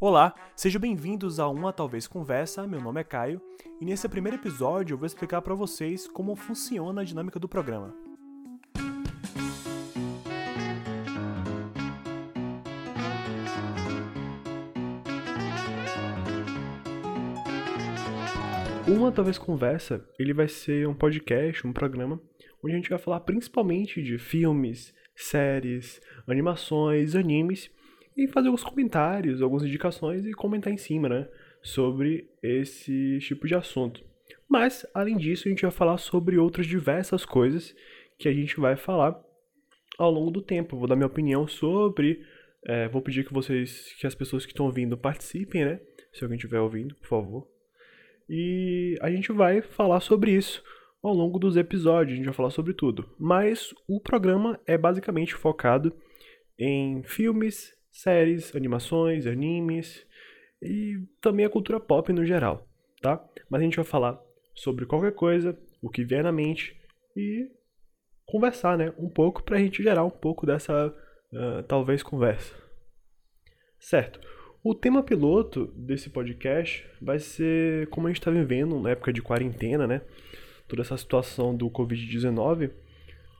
Olá, sejam bem-vindos a uma Talvez Conversa. Meu nome é Caio e nesse primeiro episódio eu vou explicar para vocês como funciona a dinâmica do programa. Uma Talvez Conversa, ele vai ser um podcast, um programa, onde a gente vai falar principalmente de filmes, séries, animações, animes e fazer alguns comentários, algumas indicações e comentar em cima, né? Sobre esse tipo de assunto. Mas, além disso, a gente vai falar sobre outras diversas coisas que a gente vai falar ao longo do tempo. Vou dar minha opinião sobre. É, vou pedir que vocês, que as pessoas que estão ouvindo participem, né? Se alguém estiver ouvindo, por favor. E a gente vai falar sobre isso ao longo dos episódios, a gente vai falar sobre tudo. Mas o programa é basicamente focado em filmes, séries, animações, animes e também a cultura pop no geral, tá? Mas a gente vai falar sobre qualquer coisa, o que vier na mente e conversar, né? Um pouco pra gente gerar um pouco dessa, uh, talvez, conversa. Certo. O tema piloto desse podcast vai ser como a gente está vivendo na época de quarentena, né? Toda essa situação do Covid-19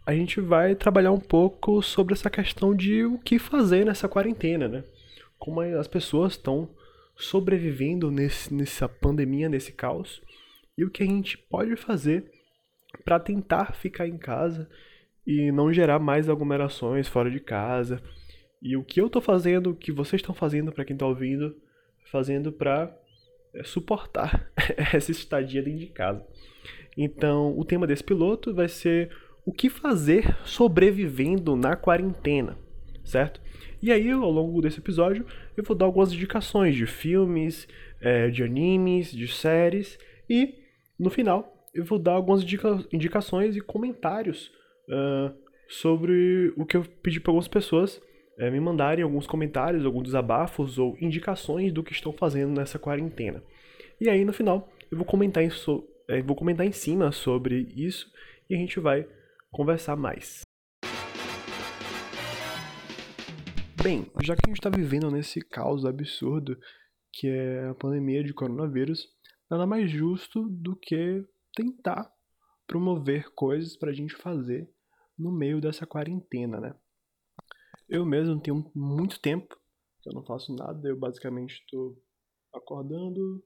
a gente vai trabalhar um pouco sobre essa questão de o que fazer nessa quarentena, né? Como as pessoas estão sobrevivendo nesse, nessa pandemia, nesse caos, e o que a gente pode fazer para tentar ficar em casa e não gerar mais aglomerações fora de casa. E o que eu estou fazendo, o que vocês estão fazendo para quem está ouvindo, fazendo para é, suportar essa estadia dentro de casa. Então, o tema desse piloto vai ser o que fazer sobrevivendo na quarentena, certo? E aí, ao longo desse episódio, eu vou dar algumas indicações de filmes, é, de animes, de séries e, no final, eu vou dar algumas indica indicações e comentários uh, sobre o que eu pedi para algumas pessoas é, me mandarem alguns comentários, alguns desabafos ou indicações do que estão fazendo nessa quarentena. E aí, no final, eu vou comentar em, so é, vou comentar em cima sobre isso e a gente vai conversar mais. Bem, já que a gente está vivendo nesse caos absurdo que é a pandemia de coronavírus, nada mais justo do que tentar promover coisas para a gente fazer no meio dessa quarentena, né? Eu mesmo tenho muito tempo que eu não faço nada, eu basicamente estou acordando,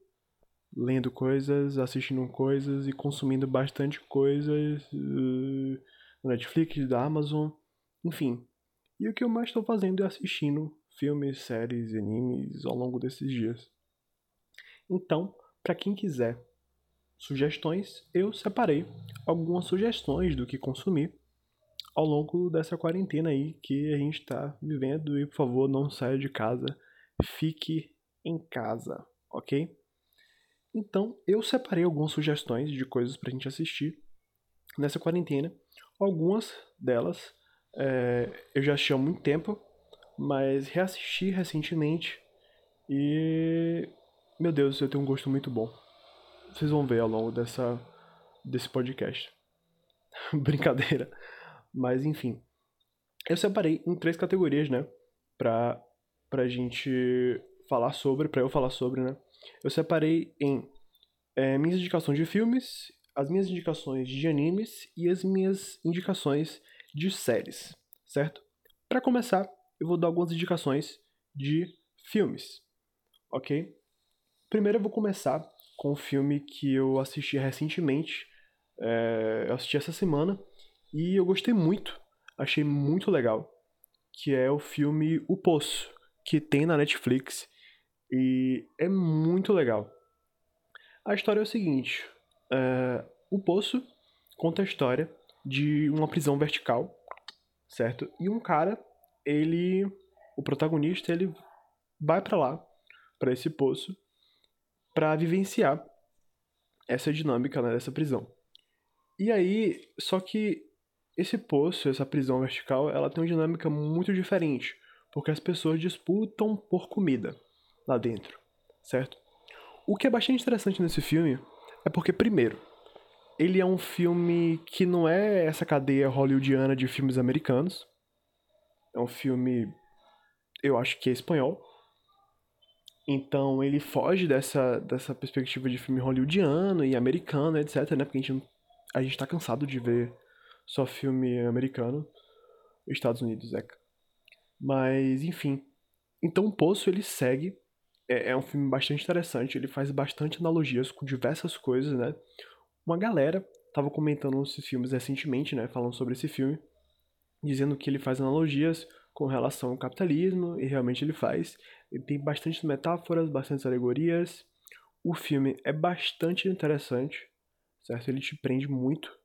lendo coisas, assistindo coisas e consumindo bastante coisas. Uh no Netflix, da Amazon, enfim. E o que eu mais estou fazendo é assistindo filmes, séries, animes ao longo desses dias. Então, para quem quiser sugestões, eu separei algumas sugestões do que consumir ao longo dessa quarentena aí que a gente está vivendo e por favor não saia de casa, fique em casa, ok? Então eu separei algumas sugestões de coisas para a gente assistir nessa quarentena Algumas delas é, eu já assisti há muito tempo, mas reassisti recentemente e. Meu Deus, eu tenho um gosto muito bom. Vocês vão ver ao longo dessa, desse podcast. Brincadeira. Mas enfim. Eu separei em três categorias, né? Pra, pra gente falar sobre, pra eu falar sobre, né? Eu separei em é, minhas indicações de filmes as minhas indicações de animes e as minhas indicações de séries, certo? Para começar, eu vou dar algumas indicações de filmes, ok? Primeiro eu vou começar com um filme que eu assisti recentemente, é, eu assisti essa semana e eu gostei muito, achei muito legal, que é o filme O Poço, que tem na Netflix e é muito legal. A história é o seguinte: Uh, o Poço conta a história de uma prisão vertical, certo? E um cara, ele, o protagonista, ele vai para lá, para esse poço, para vivenciar essa dinâmica né, dessa prisão. E aí, só que esse poço, essa prisão vertical, ela tem uma dinâmica muito diferente, porque as pessoas disputam por comida lá dentro, certo? O que é bastante interessante nesse filme é porque, primeiro, ele é um filme que não é essa cadeia hollywoodiana de filmes americanos. É um filme, eu acho que é espanhol. Então ele foge dessa, dessa perspectiva de filme hollywoodiano e americano, etc, né? Porque a gente, a gente tá cansado de ver só filme americano. Estados Unidos, é. Mas, enfim. Então o Poço ele segue. É, é um filme bastante interessante. Ele faz bastante analogias com diversas coisas, né? Uma galera tava comentando esses filmes recentemente, né? Falando sobre esse filme. Dizendo que ele faz analogias com relação ao capitalismo. E realmente ele faz. Ele tem bastante metáforas, bastante alegorias. O filme é bastante interessante, certo? Ele te prende muito.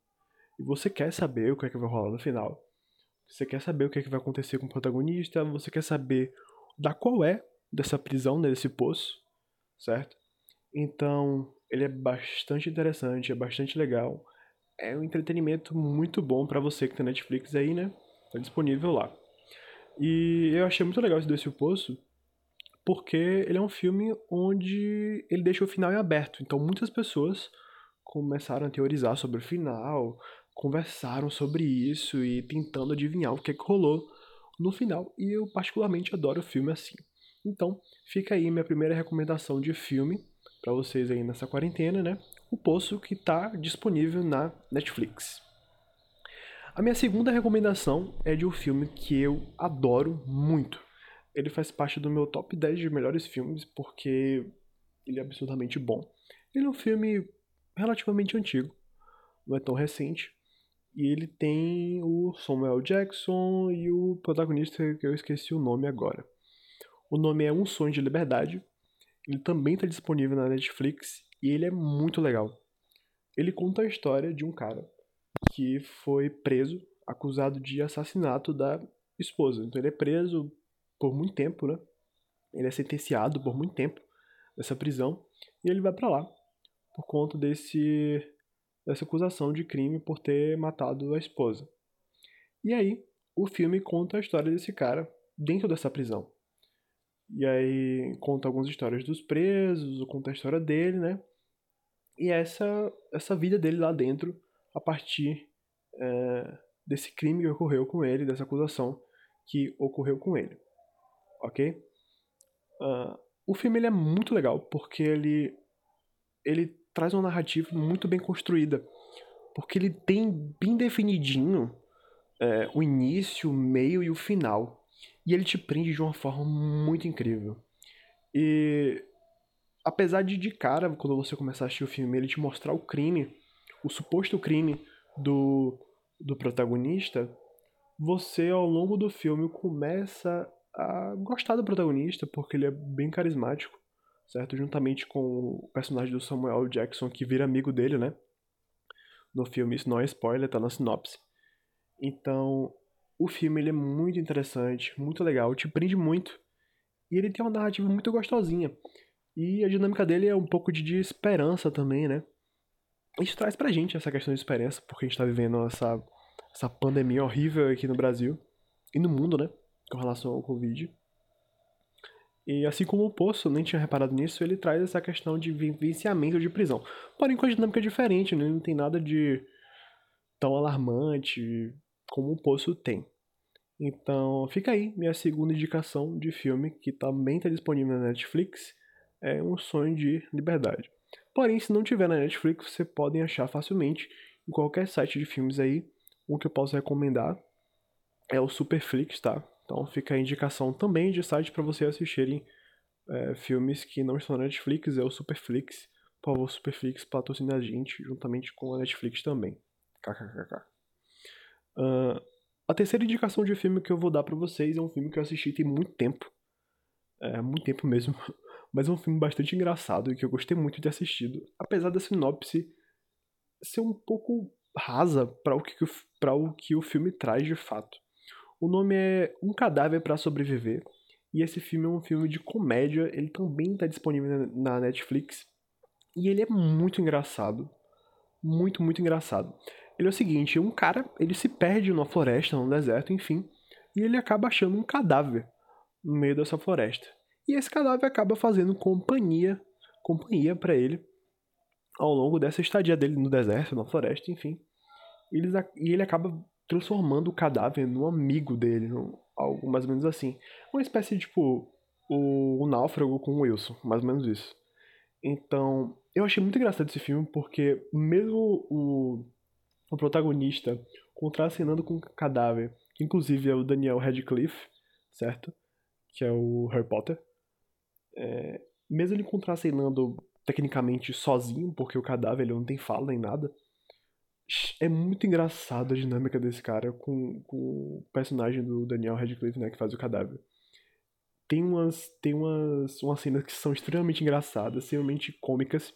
E você quer saber o que é que vai rolar no final. Você quer saber o que, é que vai acontecer com o protagonista, você quer saber da qual é dessa prisão, né, desse poço, certo? Então, ele é bastante interessante, é bastante legal. É um entretenimento muito bom para você que tem Netflix aí, né? Tá disponível lá. E eu achei muito legal esse desse Poço, porque ele é um filme onde ele deixa o final em aberto. Então, muitas pessoas começaram a teorizar sobre o final, conversaram sobre isso e tentando adivinhar o que, é que rolou no final. E eu particularmente adoro filme assim. Então, fica aí minha primeira recomendação de filme para vocês aí nessa quarentena, né? O Poço que está disponível na Netflix. A minha segunda recomendação é de um filme que eu adoro muito. Ele faz parte do meu top 10 de melhores filmes porque ele é absurdamente bom. Ele é um filme relativamente antigo, não é tão recente, e ele tem o Samuel Jackson e o protagonista que eu esqueci o nome agora. O nome é Um Sonho de Liberdade. Ele também está disponível na Netflix e ele é muito legal. Ele conta a história de um cara que foi preso, acusado de assassinato da esposa. Então ele é preso por muito tempo, né? Ele é sentenciado por muito tempo nessa prisão e ele vai para lá por conta desse dessa acusação de crime por ter matado a esposa. E aí, o filme conta a história desse cara dentro dessa prisão. E aí conta algumas histórias dos presos, conta a história dele, né? E essa essa vida dele lá dentro a partir é, desse crime que ocorreu com ele, dessa acusação que ocorreu com ele, ok? Uh, o filme ele é muito legal porque ele ele traz uma narrativa muito bem construída. Porque ele tem bem definidinho é, o início, o meio e o final. E ele te prende de uma forma muito incrível. E apesar de de cara, quando você começar a assistir o filme, ele te mostrar o crime, o suposto crime do, do protagonista, você ao longo do filme começa a gostar do protagonista, porque ele é bem carismático certo? Juntamente com o personagem do Samuel Jackson, que vira amigo dele, né? No filme, isso não é spoiler, tá na sinopse. Então, o filme ele é muito interessante, muito legal, te prende muito. E ele tem uma narrativa muito gostosinha. E a dinâmica dele é um pouco de, de esperança também, né? Isso traz pra gente essa questão de esperança, porque a gente tá vivendo essa, essa pandemia horrível aqui no Brasil e no mundo, né? Com relação ao Covid. E assim como o Poço, nem tinha reparado nisso, ele traz essa questão de vivenciamento de prisão. Porém, com a dinâmica diferente, né? não tem nada de tão alarmante como o Poço tem. Então, fica aí minha segunda indicação de filme, que também está disponível na Netflix, é Um Sonho de Liberdade. Porém, se não tiver na Netflix, você podem achar facilmente em qualquer site de filmes aí. Um que eu posso recomendar é o Superflix, tá? Então fica a indicação também de site para vocês assistirem é, filmes que não estão na Netflix, é o Superflix. Por favor, Superflix patrocina a gente, juntamente com a Netflix também. KKKK. Uh, a terceira indicação de filme que eu vou dar para vocês é um filme que eu assisti tem muito tempo. É, muito tempo mesmo. Mas é um filme bastante engraçado e que eu gostei muito de assistido. Apesar da sinopse ser um pouco rasa para o, que, o que o filme traz de fato. O nome é Um Cadáver para Sobreviver. E esse filme é um filme de comédia. Ele também está disponível na Netflix. E ele é muito engraçado. Muito, muito engraçado. Ele é o seguinte: um cara ele se perde numa floresta, num deserto, enfim. E ele acaba achando um cadáver no meio dessa floresta. E esse cadáver acaba fazendo companhia, companhia para ele ao longo dessa estadia dele no deserto, na floresta, enfim. e ele acaba transformando o cadáver num amigo dele, num, algo mais ou menos assim. Uma espécie de, tipo, o, o Náufrago com o Wilson, mais ou menos isso. Então, eu achei muito engraçado esse filme porque mesmo o, o protagonista contracenando com um cadáver, que inclusive é o Daniel Radcliffe, certo? Que é o Harry Potter. É, mesmo ele contracenando tecnicamente sozinho, porque o cadáver ele não tem fala nem nada, é muito engraçado a dinâmica desse cara com, com o personagem do Daniel Radcliffe, né, que faz o cadáver. Tem umas, tem umas, umas cenas que são extremamente engraçadas, extremamente cômicas.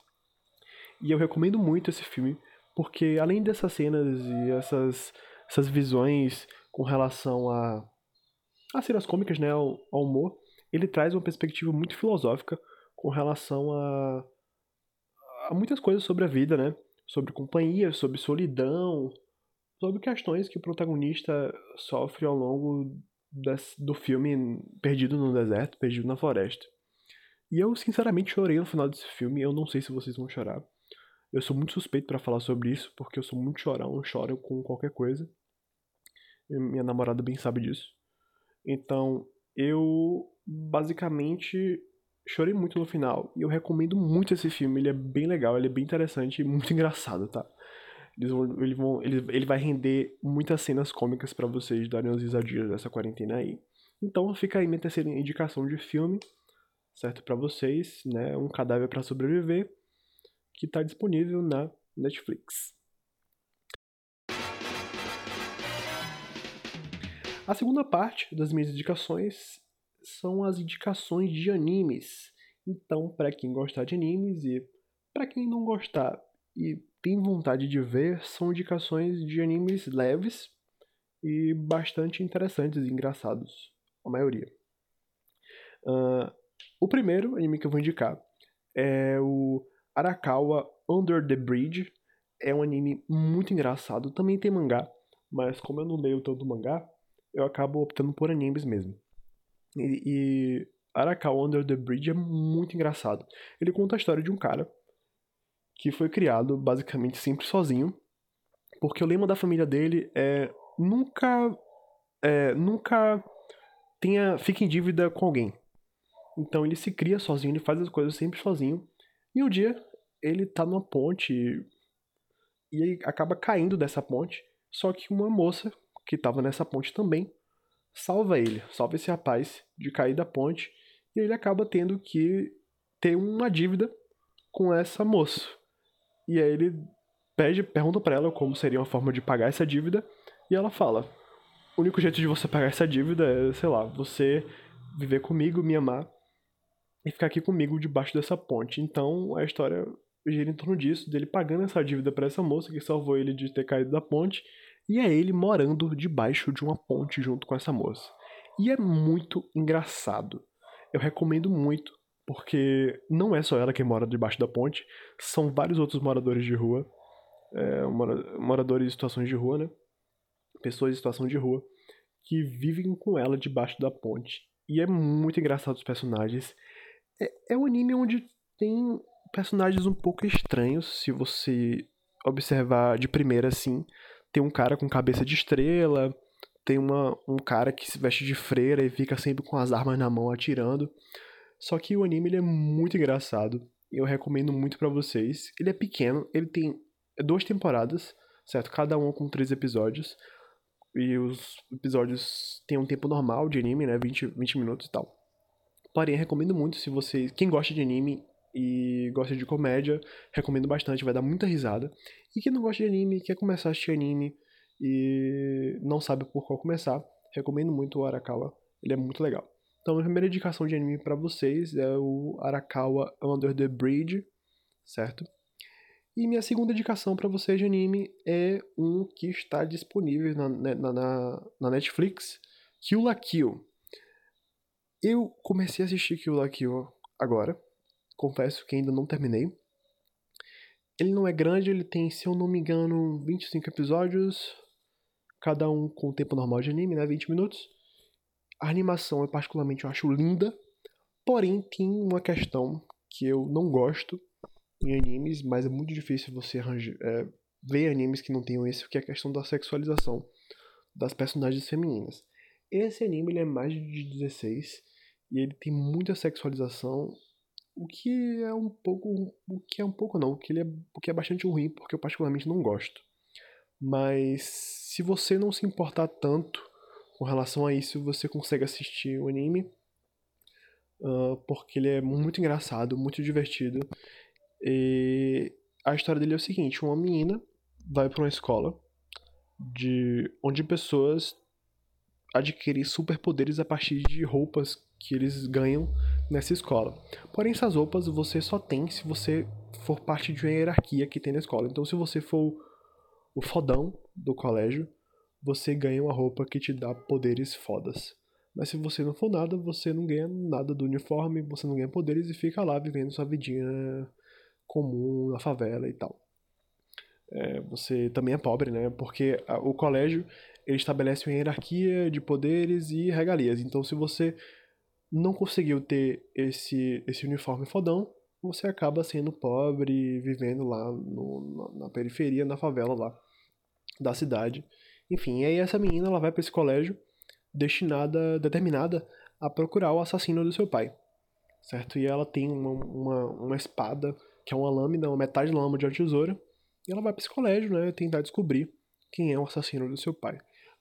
E eu recomendo muito esse filme, porque além dessas cenas e essas, essas visões com relação a, a cenas cômicas, né, ao, ao humor, ele traz uma perspectiva muito filosófica com relação a, a muitas coisas sobre a vida, né? Sobre companhia, sobre solidão, sobre questões que o protagonista sofre ao longo desse, do filme Perdido no Deserto, Perdido na Floresta. E eu sinceramente chorei no final desse filme, eu não sei se vocês vão chorar. Eu sou muito suspeito para falar sobre isso, porque eu sou muito chorão, choro com qualquer coisa. Minha namorada bem sabe disso. Então, eu basicamente chorei muito no final. E eu recomendo muito esse filme. Ele é bem legal, ele é bem interessante e muito engraçado, tá? Eles vão, ele, vão, ele, ele vai render muitas cenas cômicas para vocês darem umas risadinhas dessa quarentena aí. Então fica aí minha terceira indicação de filme, certo? para vocês, né? Um cadáver para sobreviver, que tá disponível na Netflix. A segunda parte das minhas indicações são as indicações de animes. Então, para quem gostar de animes e para quem não gostar e tem vontade de ver, são indicações de animes leves e bastante interessantes e engraçados, a maioria. Uh, o primeiro anime que eu vou indicar é o Arakawa Under the Bridge. É um anime muito engraçado, também tem mangá, mas como eu não leio tanto mangá, eu acabo optando por animes mesmo. E, e Arakawa Under the Bridge é muito engraçado. Ele conta a história de um cara que foi criado basicamente sempre sozinho, porque o lema da família dele é nunca é, nunca tenha fique em dívida com alguém. Então ele se cria sozinho, ele faz as coisas sempre sozinho. E um dia ele tá numa ponte e acaba caindo dessa ponte, só que uma moça que estava nessa ponte também salva ele, salva esse rapaz de cair da ponte e ele acaba tendo que ter uma dívida com essa moça. E aí ele pede, pergunta para ela como seria uma forma de pagar essa dívida e ela fala: "O único jeito de você pagar essa dívida é, sei lá, você viver comigo, me amar e ficar aqui comigo debaixo dessa ponte". Então a história gira em torno disso, dele pagando essa dívida para essa moça que salvou ele de ter caído da ponte e é ele morando debaixo de uma ponte junto com essa moça. E é muito engraçado. Eu recomendo muito, porque não é só ela que mora debaixo da ponte, são vários outros moradores de rua, é, moradores em situações de rua, né? Pessoas em situação de rua, que vivem com ela debaixo da ponte. E é muito engraçado os personagens. É, é um anime onde tem personagens um pouco estranhos, se você observar de primeira assim tem um cara com cabeça de estrela, tem uma, um cara que se veste de freira e fica sempre com as armas na mão atirando. Só que o anime ele é muito engraçado. Eu recomendo muito para vocês. Ele é pequeno, ele tem duas temporadas, certo? Cada uma com três episódios. E os episódios têm um tempo normal de anime, né? 20, 20 minutos e tal. Porém, recomendo muito se você. Quem gosta de anime e gosta de comédia, recomendo bastante, vai dar muita risada. E quem não gosta de anime, quer começar a assistir anime e não sabe por qual começar, recomendo muito o Arakawa, ele é muito legal. Então, a primeira indicação de anime para vocês é o Arakawa Under the Bridge, certo? E minha segunda indicação para vocês de anime é um que está disponível na, na, na, na Netflix, Kill la Kill. Eu comecei a assistir Kill la Kill agora, confesso que ainda não terminei. Ele não é grande, ele tem, se eu não me engano, 25 episódios, cada um com o tempo normal de anime, né, 20 minutos. A animação eu particularmente eu acho linda, porém tem uma questão que eu não gosto em animes, mas é muito difícil você arranjar, é, ver animes que não tenham isso, que é a questão da sexualização das personagens femininas. Esse anime ele é mais de 16 E ele tem muita sexualização, o que é um pouco. O que é um pouco não, o que, ele é, o que é bastante ruim, porque eu particularmente não gosto. Mas se você não se importar tanto com relação a isso, você consegue assistir o anime. Uh, porque ele é muito engraçado, muito divertido. E a história dele é o seguinte: uma menina vai para uma escola de onde pessoas adquirem superpoderes a partir de roupas que eles ganham nessa escola. Porém, essas roupas você só tem se você for parte de uma hierarquia que tem na escola. Então, se você for o fodão do colégio, você ganha uma roupa que te dá poderes fodas. Mas se você não for nada, você não ganha nada do uniforme, você não ganha poderes e fica lá vivendo sua vidinha comum na favela e tal. É, você também é pobre, né? Porque a, o colégio ele estabelece uma hierarquia de poderes e regalias. Então, se você não conseguiu ter esse, esse uniforme fodão, você acaba sendo pobre, vivendo lá no, na, na periferia, na favela lá da cidade. Enfim, e aí essa menina ela vai para esse colégio destinada, determinada a procurar o assassino do seu pai, certo? E ela tem uma, uma, uma espada, que é uma lâmina, uma metade de lâmina de uma tesoura, e ela vai para esse colégio, né, tentar descobrir quem é o assassino do seu pai.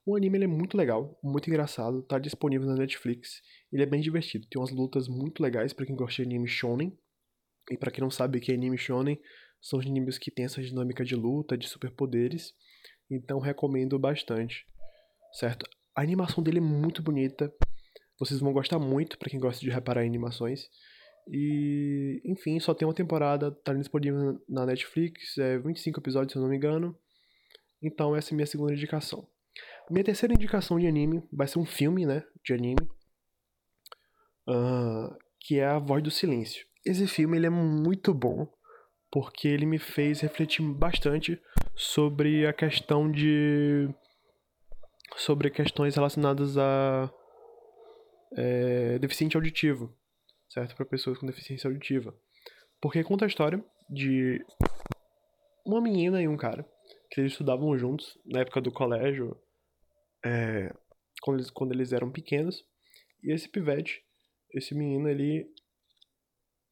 O anime é muito legal, muito engraçado, tá disponível na Netflix. Ele é bem divertido, tem umas lutas muito legais para quem gosta de anime shonen. E para quem não sabe o que é anime shonen, são os animes que tem essa dinâmica de luta, de superpoderes. Então recomendo bastante. Certo? A animação dele é muito bonita. Vocês vão gostar muito para quem gosta de reparar animações. E, enfim, só tem uma temporada, tá disponível na Netflix, é 25 episódios se eu não me engano. Então essa é a minha segunda indicação. Minha terceira indicação de anime vai ser um filme, né, de anime, uh, que é A Voz do Silêncio. Esse filme ele é muito bom porque ele me fez refletir bastante sobre a questão de sobre questões relacionadas a é, deficiente auditivo, certo? Para pessoas com deficiência auditiva. Porque conta a história de uma menina e um cara que eles estudavam juntos na época do colégio é, quando, eles, quando eles eram pequenos. E esse pivete, esse menino, ele,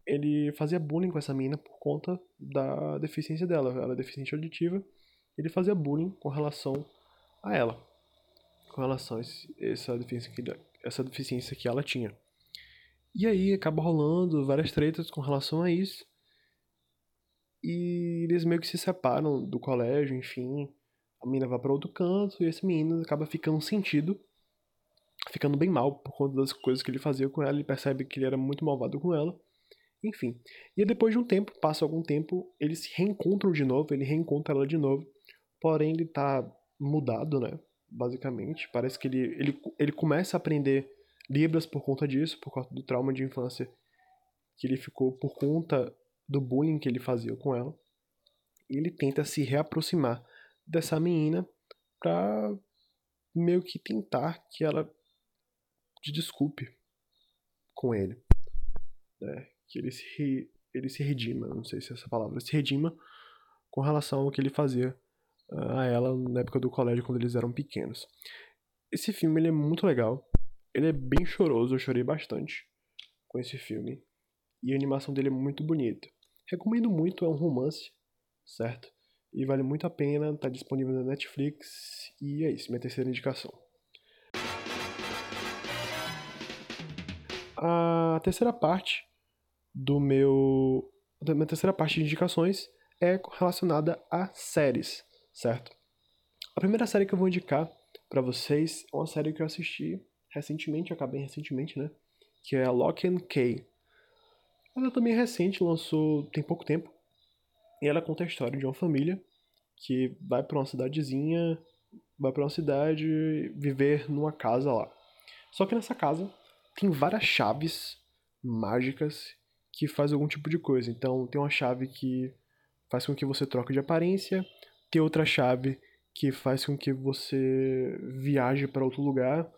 ele fazia bullying com essa menina por conta da deficiência dela. Ela é deficiente auditiva. Ele fazia bullying com relação a ela. Com relação a essa, deficiência que, essa deficiência que ela tinha. E aí acaba rolando várias tretas com relação a isso. E eles meio que se separam do colégio, enfim a menina vai para outro canto e esse menino acaba ficando sentido, ficando bem mal por conta das coisas que ele fazia com ela. Ele percebe que ele era muito malvado com ela. Enfim. E depois de um tempo, passa algum tempo, eles se reencontram de novo, ele reencontra ela de novo. Porém, ele tá mudado, né? Basicamente. Parece que ele, ele, ele começa a aprender Libras por conta disso, por conta do trauma de infância que ele ficou por conta do bullying que ele fazia com ela. E ele tenta se reaproximar dessa menina pra meio que tentar que ela te desculpe com ele. Né? Que ele se, ele se redima, não sei se é essa palavra, se redima com relação ao que ele fazia uh, a ela na época do colégio quando eles eram pequenos. Esse filme ele é muito legal, ele é bem choroso, eu chorei bastante com esse filme. E a animação dele é muito bonita. Recomendo muito, é um romance, certo? E vale muito a pena, tá disponível na Netflix e é isso, minha terceira indicação. A terceira parte do meu da minha terceira parte de indicações é relacionada a séries, certo? A primeira série que eu vou indicar para vocês é uma série que eu assisti recentemente, acabei recentemente, né? Que é Lock and Key. Ela também é recente, lançou tem pouco tempo. E ela conta a história de uma família que vai para uma cidadezinha, vai para uma cidade viver numa casa lá. Só que nessa casa tem várias chaves mágicas que faz algum tipo de coisa. Então tem uma chave que faz com que você troque de aparência, tem outra chave que faz com que você viaje para outro lugar.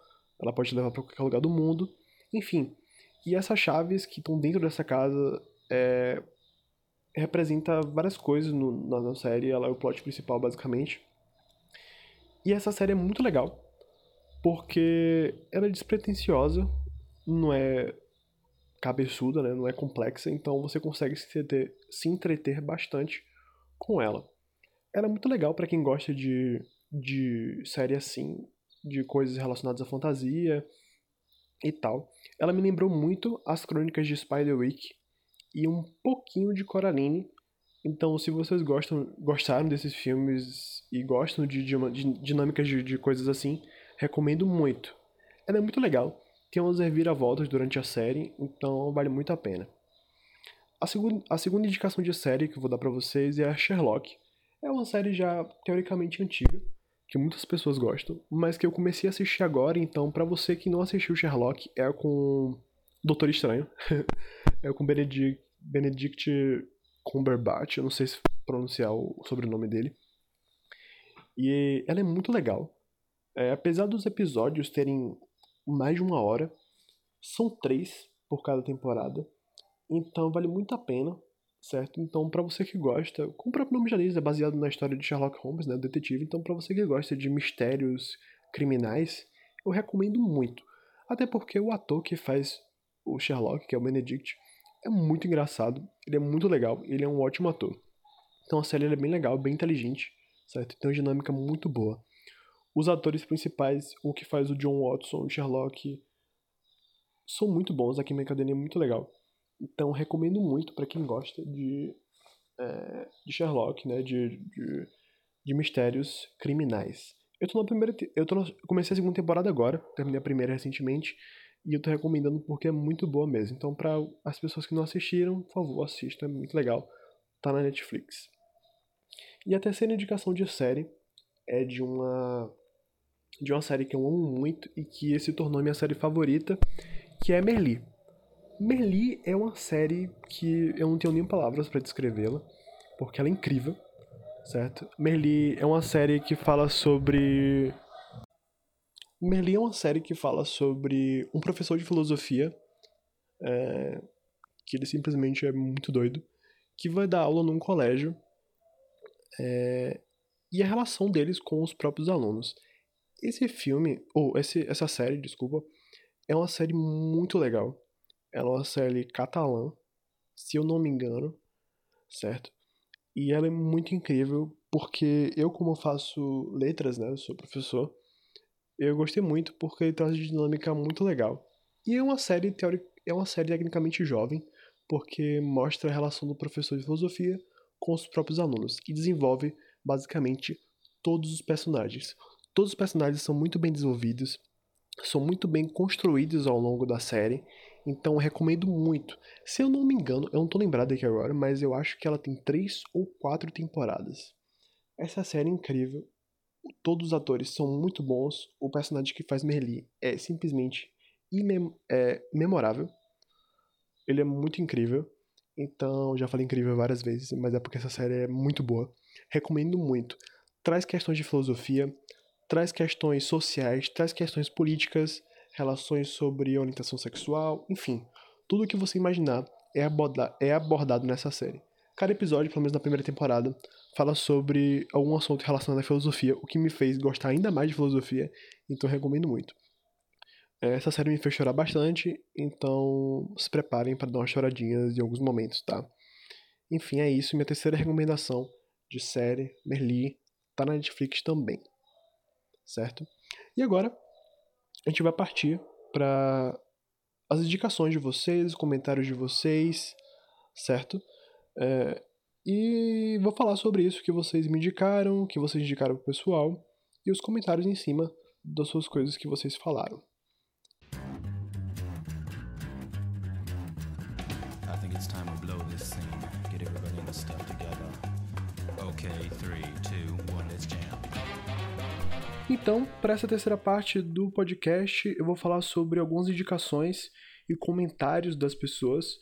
Ela pode levar para qualquer lugar do mundo. Enfim, e essas chaves que estão dentro dessa casa é, representa várias coisas no, na, na série, ela é o plot principal, basicamente. E essa série é muito legal, porque ela é despretensiosa, não é cabeçuda, né? Não é complexa, então você consegue se entreter, se entreter bastante com ela. Ela é muito legal para quem gosta de, de série assim, de coisas relacionadas à fantasia e tal. Ela me lembrou muito as crônicas de Spiderwick e um pouquinho de Coraline. Então, se vocês gostam, gostaram desses filmes e gostam de, de, de dinâmicas de, de coisas assim, recomendo muito. Ela é muito legal, tem umas reviravoltas durante a série, então vale muito a pena. A, segun, a segunda indicação de série que eu vou dar para vocês é a Sherlock. É uma série já teoricamente antiga, que muitas pessoas gostam, mas que eu comecei a assistir agora, então para você que não assistiu Sherlock, é com Doutor Estranho, é com Benedict, Benedict Cumberbatch, eu não sei se pronunciar o sobrenome dele. E ela é muito legal. É, apesar dos episódios terem mais de uma hora, são três por cada temporada, então vale muito a pena certo? Então, para você que gosta, como o próprio nome já diz, é baseado na história de Sherlock Holmes, né, o detetive. Então, para você que gosta de mistérios criminais, eu recomendo muito. Até porque o ator que faz o Sherlock, que é o Benedict, é muito engraçado, ele é muito legal, ele é um ótimo ator. Então a série é bem legal, bem inteligente, certo? Tem uma dinâmica muito boa. Os atores principais, o que faz o John Watson, o Sherlock, são muito bons, a química dele é muito legal. Então recomendo muito para quem gosta de, é, de Sherlock, né? De, de, de, mistérios criminais. Eu tô na primeira. Eu tô na, comecei a segunda temporada agora, terminei a primeira recentemente. E eu tô recomendando porque é muito boa mesmo. Então, para as pessoas que não assistiram, por favor, assistam, é muito legal. Tá na Netflix. E a terceira indicação de série é de uma de uma série que eu amo muito e que se tornou minha série favorita, que é Merli. Merli é uma série que eu não tenho nem palavras para descrevê-la, porque ela é incrível, certo? Merli é uma série que fala sobre. Merli é uma série que fala sobre um professor de filosofia, é... que ele simplesmente é muito doido, que vai dar aula num colégio é... e a relação deles com os próprios alunos. Esse filme, ou esse, essa série, desculpa, é uma série muito legal ela é uma série catalã, se eu não me engano, certo? E ela é muito incrível porque eu, como faço letras, né, eu sou professor, eu gostei muito porque ele traz uma dinâmica muito legal. E é uma série teórica, é uma série tecnicamente jovem, porque mostra a relação do professor de filosofia com os próprios alunos e desenvolve basicamente todos os personagens. Todos os personagens são muito bem desenvolvidos, são muito bem construídos ao longo da série então recomendo muito. Se eu não me engano, eu não tô lembrado aqui agora, mas eu acho que ela tem três ou quatro temporadas. Essa série é incrível. Todos os atores são muito bons. O personagem que faz Merli é simplesmente imem é, memorável. Ele é muito incrível. Então, já falei incrível várias vezes, mas é porque essa série é muito boa. Recomendo muito. Traz questões de filosofia, traz questões sociais, traz questões políticas relações sobre orientação sexual, enfim, tudo o que você imaginar é, aborda é abordado nessa série. Cada episódio, pelo menos na primeira temporada, fala sobre algum assunto relacionado à filosofia, o que me fez gostar ainda mais de filosofia, então recomendo muito. Essa série me fez chorar bastante, então se preparem para dar umas choradinhas em alguns momentos, tá? Enfim, é isso. Minha terceira recomendação de série, Merli, tá na Netflix também. Certo? E agora, a gente vai partir para as indicações de vocês, os comentários de vocês, certo? É, e vou falar sobre isso que vocês me indicaram, que vocês indicaram pro pessoal, e os comentários em cima das suas coisas que vocês falaram. I think it's time we blow this scene. Get everybody in the stuff together. Okay, three, two, one, let's jam. Então, para essa terceira parte do podcast, eu vou falar sobre algumas indicações e comentários das pessoas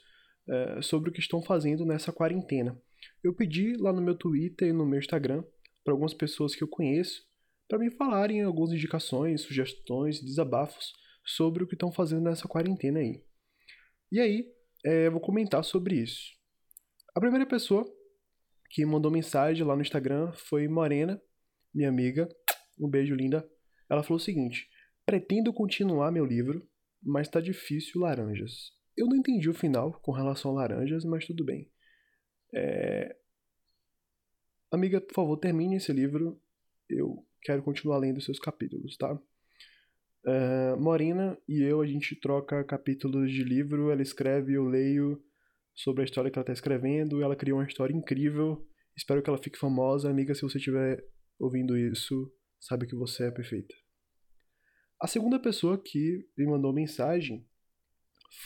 é, sobre o que estão fazendo nessa quarentena. Eu pedi lá no meu Twitter e no meu Instagram para algumas pessoas que eu conheço para me falarem algumas indicações, sugestões, desabafos sobre o que estão fazendo nessa quarentena aí. E aí, é, eu vou comentar sobre isso. A primeira pessoa que mandou mensagem lá no Instagram foi Morena, minha amiga, um beijo, linda. Ela falou o seguinte: pretendo continuar meu livro, mas tá difícil laranjas. Eu não entendi o final com relação a laranjas, mas tudo bem. É... Amiga, por favor, termine esse livro. Eu quero continuar lendo seus capítulos, tá? Uh, Morina e eu, a gente troca capítulos de livro, ela escreve, eu leio sobre a história que ela está escrevendo, ela criou uma história incrível, espero que ela fique famosa. Amiga, se você estiver ouvindo isso, sabe que você é perfeita. A segunda pessoa que me mandou mensagem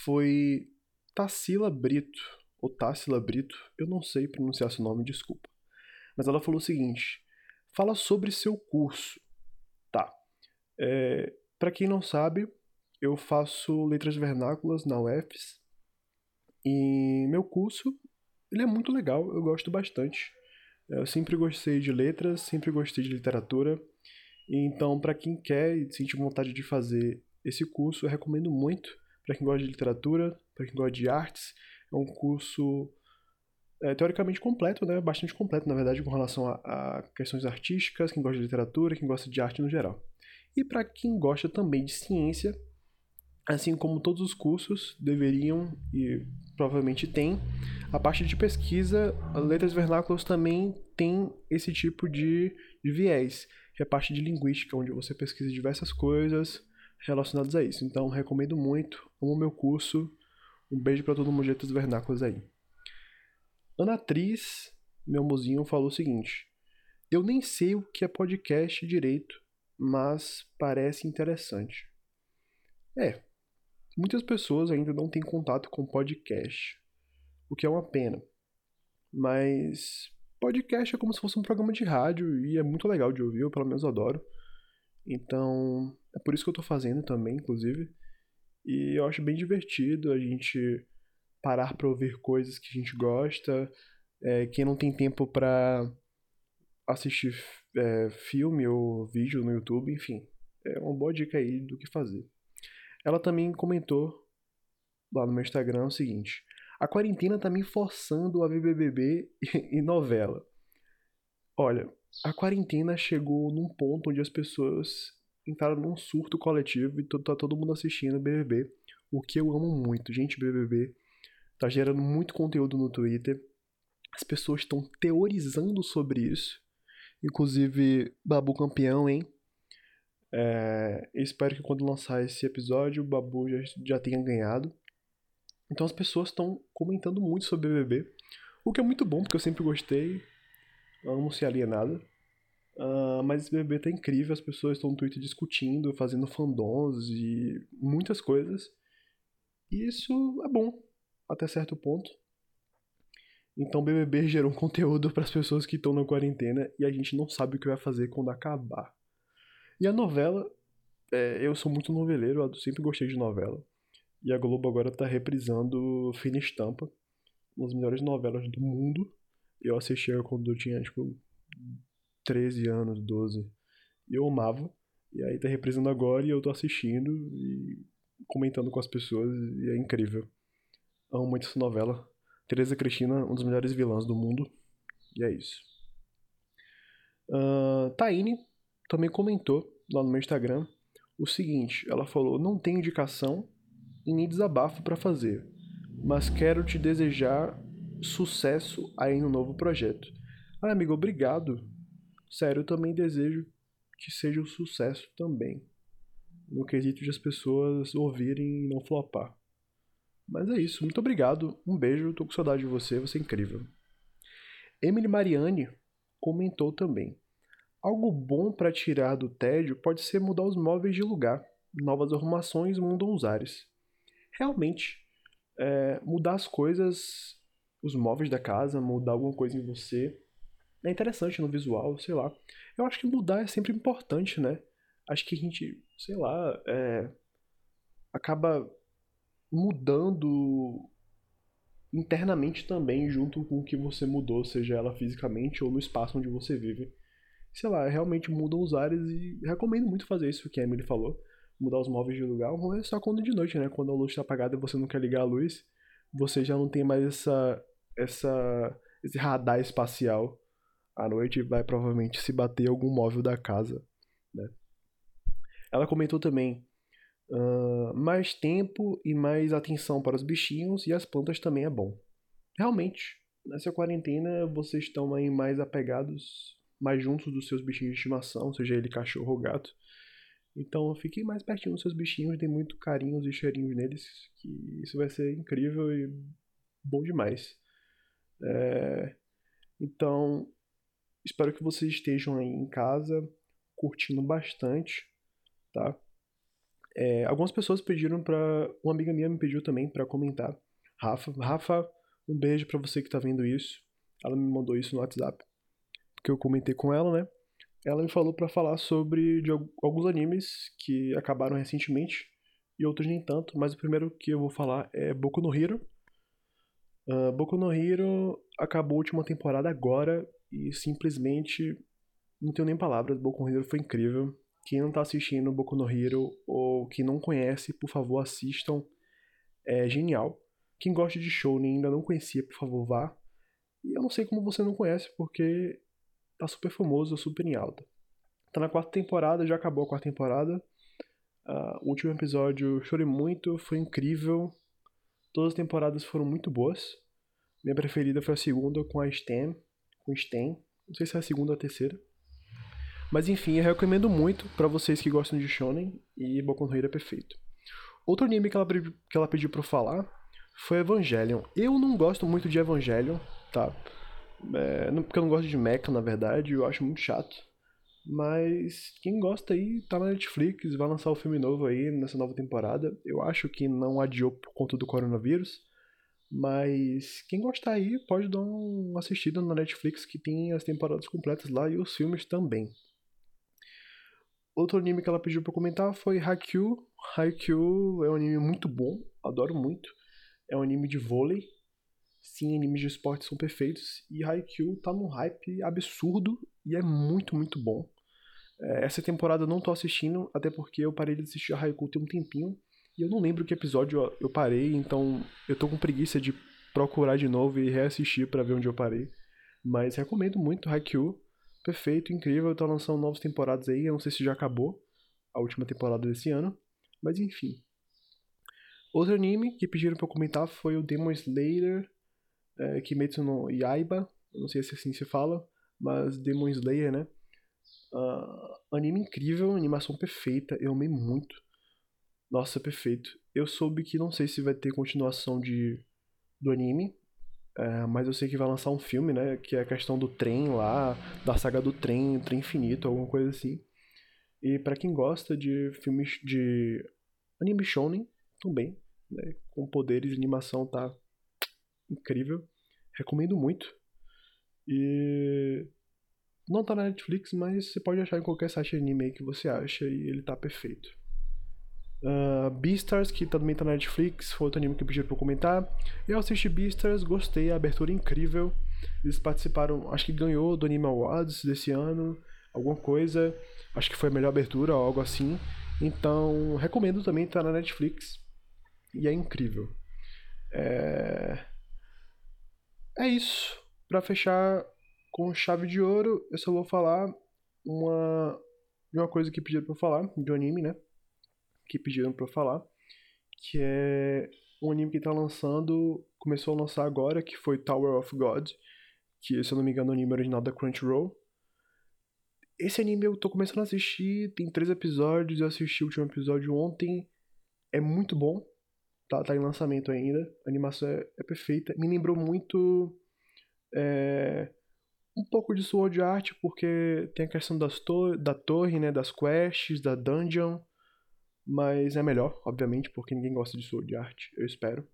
foi Tassila Brito, ou Tassila Brito, eu não sei pronunciar seu nome, desculpa. Mas ela falou o seguinte: fala sobre seu curso. Tá. É, para quem não sabe, eu faço letras vernáculas na UFS e meu curso ele é muito legal, eu gosto bastante. Eu sempre gostei de letras, sempre gostei de literatura. Então, para quem quer e sente vontade de fazer esse curso, eu recomendo muito. Para quem gosta de literatura, para quem gosta de artes, é um curso é, teoricamente completo, né? Bastante completo, na verdade, com relação a, a questões artísticas, quem gosta de literatura, quem gosta de arte no geral. E para quem gosta também de ciência, assim como todos os cursos deveriam e provavelmente tem, a parte de pesquisa, letras vernáculas também tem esse tipo de, de viés, que é a parte de linguística, onde você pesquisa diversas coisas relacionadas a isso. Então, recomendo muito, amo meu curso. Um beijo para todo mundo de letras vernáculas aí. Ana Atriz, meu mozinho, falou o seguinte: Eu nem sei o que é podcast direito, mas parece interessante. É, muitas pessoas ainda não têm contato com podcast, o que é uma pena. Mas podcast é como se fosse um programa de rádio e é muito legal de ouvir, eu pelo menos adoro. Então, é por isso que eu tô fazendo também, inclusive. E eu acho bem divertido a gente parar para ouvir coisas que a gente gosta. É, quem não tem tempo para assistir é, filme ou vídeo no YouTube, enfim, é uma boa dica aí do que fazer. Ela também comentou lá no meu Instagram o seguinte: a quarentena tá me forçando a ver BBB e novela. Olha, a quarentena chegou num ponto onde as pessoas entraram num surto coletivo e tá todo mundo assistindo BBB, o que eu amo muito. Gente, BBB tá gerando muito conteúdo no Twitter. As pessoas estão teorizando sobre isso. Inclusive, Babu campeão, hein? É, espero que quando lançar esse episódio, o Babu já, já tenha ganhado. Então as pessoas estão comentando muito sobre BBB. O que é muito bom, porque eu sempre gostei. Amo se alienada. Uh, mas esse BBB tá incrível, as pessoas estão no Twitter discutindo, fazendo fandoms e muitas coisas. E isso é bom, até certo ponto. Então BBB gerou um conteúdo para as pessoas que estão na quarentena e a gente não sabe o que vai fazer quando acabar. E a novela, é, eu sou muito noveleiro, eu sempre gostei de novela. E a Globo agora tá reprisando Fina Estampa, uma das melhores novelas do mundo. Eu assistia quando eu tinha, tipo, 13 anos, 12. E eu amava. E aí tá reprisando agora e eu tô assistindo e comentando com as pessoas e é incrível. Amo muito essa novela. Teresa Cristina, um dos melhores vilãs do mundo. E é isso. Uh, Taine também comentou lá no meu Instagram o seguinte: ela falou, não tenho indicação e nem desabafo para fazer, mas quero te desejar sucesso aí no novo projeto. Ah, amigo, obrigado. Sério, eu também desejo que seja um sucesso também. No quesito de as pessoas ouvirem e não flopar. Mas é isso, muito obrigado, um beijo, tô com saudade de você, você é incrível. Emily Mariani comentou também. Algo bom para tirar do tédio pode ser mudar os móveis de lugar. Novas arrumações mudam os ares. Realmente, é, mudar as coisas, os móveis da casa, mudar alguma coisa em você, é interessante no visual, sei lá. Eu acho que mudar é sempre importante, né? Acho que a gente, sei lá, é, acaba mudando internamente também junto com o que você mudou, seja ela fisicamente ou no espaço onde você vive. Sei lá, realmente mudam os ares e recomendo muito fazer isso que a Emily falou, mudar os móveis de lugar, é só quando de noite, né? Quando a luz está apagada e você não quer ligar a luz, você já não tem mais essa essa esse radar espacial à noite vai provavelmente se bater algum móvel da casa, né? Ela comentou também Uh, mais tempo e mais atenção para os bichinhos e as plantas também é bom. Realmente, nessa quarentena vocês estão aí mais apegados, mais juntos dos seus bichinhos de estimação, seja ele cachorro ou gato. Então fiquem mais pertinho dos seus bichinhos, dê muito carinhos e cheirinhos neles, que isso vai ser incrível e bom demais. É... Então, espero que vocês estejam aí em casa, curtindo bastante, tá? É, algumas pessoas pediram para uma amiga minha me pediu também para comentar. Rafa, Rafa, um beijo para você que tá vendo isso. Ela me mandou isso no WhatsApp, porque eu comentei com ela, né? Ela me falou para falar sobre de alguns animes que acabaram recentemente e outros nem tanto, mas o primeiro que eu vou falar é Boku no Hero. Uh, Boku no Hero acabou a última temporada agora e simplesmente não tenho nem palavras. Boku no Hero foi incrível. Quem não tá assistindo Boku no Hero ou que não conhece, por favor, assistam. É genial. Quem gosta de show e ainda não conhecia, por favor, vá. E eu não sei como você não conhece, porque tá super famoso, super em alta. Tá na quarta temporada, já acabou a quarta temporada. Uh, o último episódio chorei muito, foi incrível. Todas as temporadas foram muito boas. Minha preferida foi a segunda com a Stan, com Stan. Não sei se é a segunda ou a terceira. Mas enfim, eu recomendo muito para vocês que gostam de shonen e Boku no Hero é perfeito. Outro anime que ela, que ela pediu pra eu falar foi Evangelion. Eu não gosto muito de Evangelion, tá? É, porque eu não gosto de mecha, na verdade, eu acho muito chato. Mas quem gosta aí, tá na Netflix, vai lançar o um filme novo aí nessa nova temporada. Eu acho que não adiou por conta do coronavírus. Mas quem gostar aí pode dar uma assistida na Netflix que tem as temporadas completas lá e os filmes também. Outro anime que ela pediu pra comentar foi Haikyuu. Haikyuu é um anime muito bom, adoro muito. É um anime de vôlei. Sim, animes de esporte são perfeitos. E Haikyuu tá num hype absurdo e é muito, muito bom. É, essa temporada eu não tô assistindo, até porque eu parei de assistir a Haikyuu tem um tempinho. E eu não lembro que episódio eu parei, então eu tô com preguiça de procurar de novo e reassistir para ver onde eu parei. Mas recomendo muito Haikyuu perfeito, incrível. Tá lançando novas temporadas aí. Eu não sei se já acabou a última temporada desse ano. Mas enfim. Outro anime que pediram pra eu comentar foi o Demon Slayer é, Kimetsu no Yaiba. Eu não sei se assim se fala, mas Demon Slayer, né? Uh, anime incrível, animação perfeita. Eu amei muito. Nossa, perfeito. Eu soube que não sei se vai ter continuação de do anime, é, mas eu sei que vai lançar um filme, né? Que é a questão do trem lá, da saga do trem, trem infinito, alguma coisa assim. E para quem gosta de filmes de anime shonen, também, né? Com poderes, animação tá incrível. Recomendo muito. E não tá na Netflix, mas você pode achar em qualquer site de anime que você acha e ele tá perfeito. Uh, Beastars, que também tá na Netflix, foi outro anime que pediram pra eu comentar. Eu assisti Beastars, gostei, a abertura é incrível. Eles participaram, acho que ganhou do Anime Awards desse ano, alguma coisa. Acho que foi a melhor abertura algo assim. Então, recomendo também, tá na Netflix. E é incrível. É, é isso. Pra fechar com chave de ouro, eu só vou falar uma uma coisa que pediram pra eu falar, de um anime, né? Que pediram para falar, que é um anime que tá lançando, começou a lançar agora, que foi Tower of God, que se eu não me engano é o anime original da Crunchyroll. Esse anime eu tô começando a assistir, tem três episódios, eu assisti o último episódio ontem, é muito bom, tá, tá em lançamento ainda, a animação é, é perfeita, me lembrou muito é, um pouco de Sword Art, porque tem a questão das to da torre, né, das quests, da dungeon, mas é melhor, obviamente, porque ninguém gosta de Sword Art, eu espero.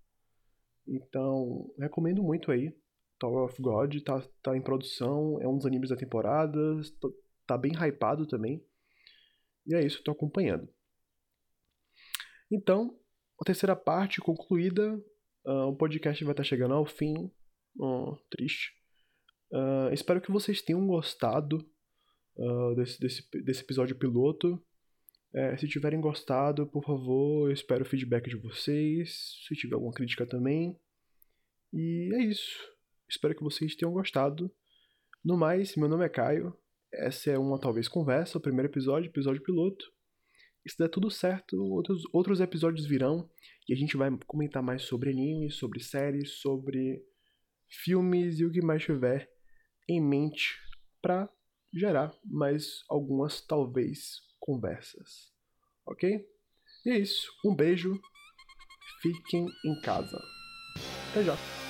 Então, recomendo muito aí. Tower of God tá, tá em produção, é um dos animes da temporada, tá, tá bem hypado também. E é isso, tô acompanhando. Então, a terceira parte concluída, uh, o podcast vai estar tá chegando ao fim. Triste. Uh, espero que vocês tenham gostado uh, desse, desse, desse episódio piloto. É, se tiverem gostado, por favor, eu espero o feedback de vocês. Se tiver alguma crítica também. E é isso. Espero que vocês tenham gostado. No mais, meu nome é Caio. Essa é uma talvez conversa, o primeiro episódio, episódio piloto. E se der tudo certo, outros, outros episódios virão e a gente vai comentar mais sobre anime, sobre séries, sobre filmes e o que mais tiver em mente para gerar mais algumas talvez conversas. Ok? E é isso. Um beijo. Fiquem em casa. Até já.